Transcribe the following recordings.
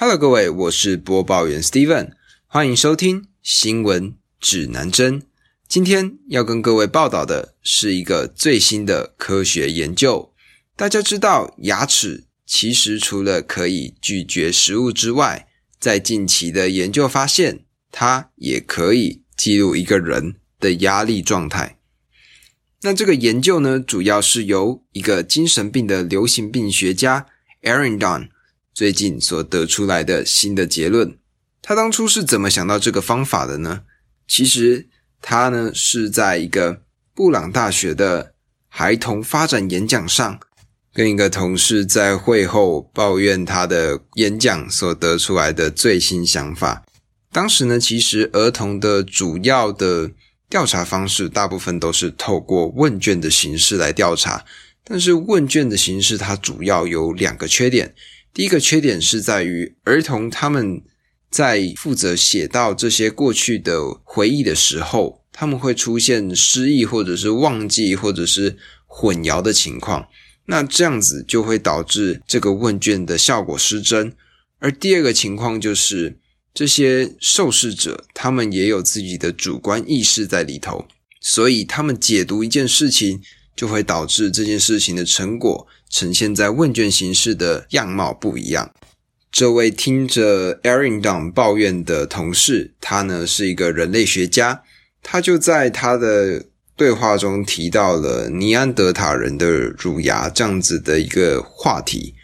Hello，各位，我是播报员 Steven，欢迎收听新闻指南针。今天要跟各位报道的是一个最新的科学研究。大家知道，牙齿其实除了可以咀嚼食物之外，在近期的研究发现，它也可以记录一个人的压力状态。那这个研究呢，主要是由一个精神病的流行病学家 Aaron Don。最近所得出来的新的结论，他当初是怎么想到这个方法的呢？其实他呢是在一个布朗大学的孩童发展演讲上，跟一个同事在会后抱怨他的演讲所得出来的最新想法。当时呢，其实儿童的主要的调查方式，大部分都是透过问卷的形式来调查，但是问卷的形式它主要有两个缺点。第一个缺点是在于儿童他们在负责写到这些过去的回忆的时候，他们会出现失忆或者是忘记或者是混淆的情况。那这样子就会导致这个问卷的效果失真。而第二个情况就是这些受试者他们也有自己的主观意识在里头，所以他们解读一件事情。就会导致这件事情的成果呈现在问卷形式的样貌不一样。这位听着 Aaron Down 抱怨的同事，他呢是一个人类学家，他就在他的对话中提到了尼安德塔人的乳牙这样子的一个话题。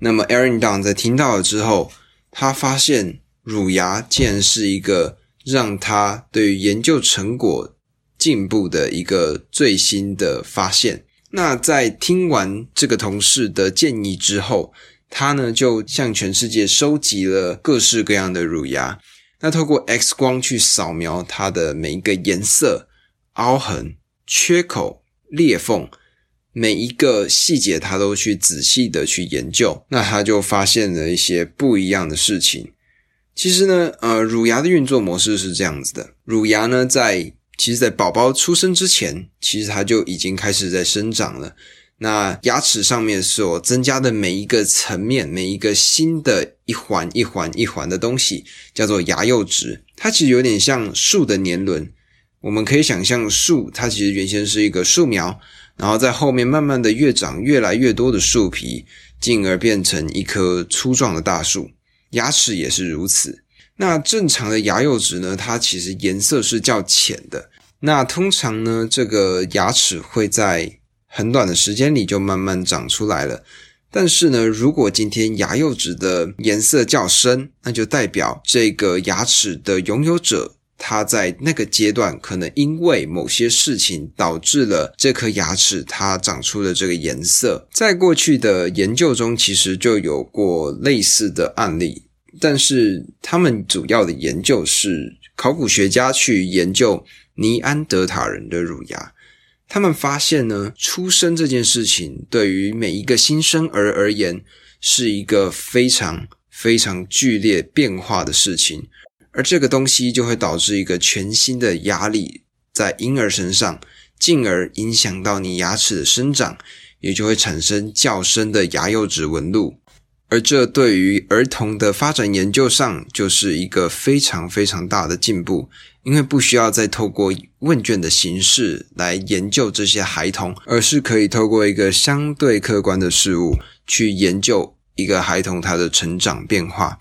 那么 Aaron Down 在听到了之后，他发现乳牙竟然是一个让他对于研究成果。进步的一个最新的发现。那在听完这个同事的建议之后，他呢就向全世界收集了各式各样的乳牙。那透过 X 光去扫描它的每一个颜色、凹痕、缺口、裂缝，每一个细节，他都去仔细的去研究。那他就发现了一些不一样的事情。其实呢，呃，乳牙的运作模式是这样子的：乳牙呢在其实，在宝宝出生之前，其实它就已经开始在生长了。那牙齿上面所增加的每一个层面，每一个新的一环一环一环的东西，叫做牙釉质。它其实有点像树的年轮。我们可以想象，树它其实原先是一个树苗，然后在后面慢慢的越长越来越多的树皮，进而变成一棵粗壮的大树。牙齿也是如此。那正常的牙釉质呢？它其实颜色是较浅的。那通常呢，这个牙齿会在很短的时间里就慢慢长出来了。但是呢，如果今天牙釉质的颜色较深，那就代表这个牙齿的拥有者，他在那个阶段可能因为某些事情导致了这颗牙齿它长出了这个颜色。在过去的研究中，其实就有过类似的案例。但是他们主要的研究是考古学家去研究尼安德塔人的乳牙，他们发现呢，出生这件事情对于每一个新生儿而言是一个非常非常剧烈变化的事情，而这个东西就会导致一个全新的压力在婴儿身上，进而影响到你牙齿的生长，也就会产生较深的牙釉质纹路。而这对于儿童的发展研究上就是一个非常非常大的进步，因为不需要再透过问卷的形式来研究这些孩童，而是可以透过一个相对客观的事物去研究一个孩童他的成长变化。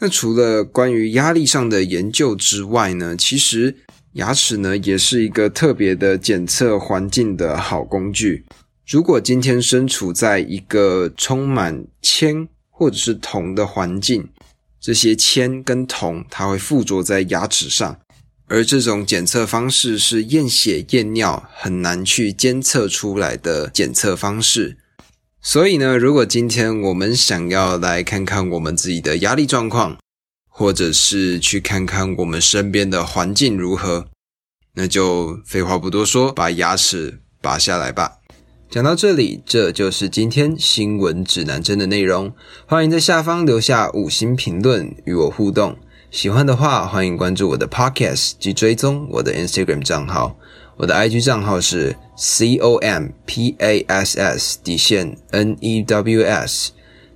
那除了关于压力上的研究之外呢，其实牙齿呢也是一个特别的检测环境的好工具。如果今天身处在一个充满铅或者是铜的环境，这些铅跟铜它会附着在牙齿上，而这种检测方式是验血验尿很难去监测出来的检测方式。所以呢，如果今天我们想要来看看我们自己的压力状况，或者是去看看我们身边的环境如何，那就废话不多说，把牙齿拔下来吧。讲到这里，这就是今天新闻指南针的内容。欢迎在下方留下五星评论与我互动。喜欢的话，欢迎关注我的 Podcast 及追踪我的 Instagram 账号。我的 IG 账号是 c o m p a s s 底线 n e w s。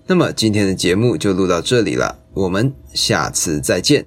那么今天的节目就录到这里了，我们下次再见。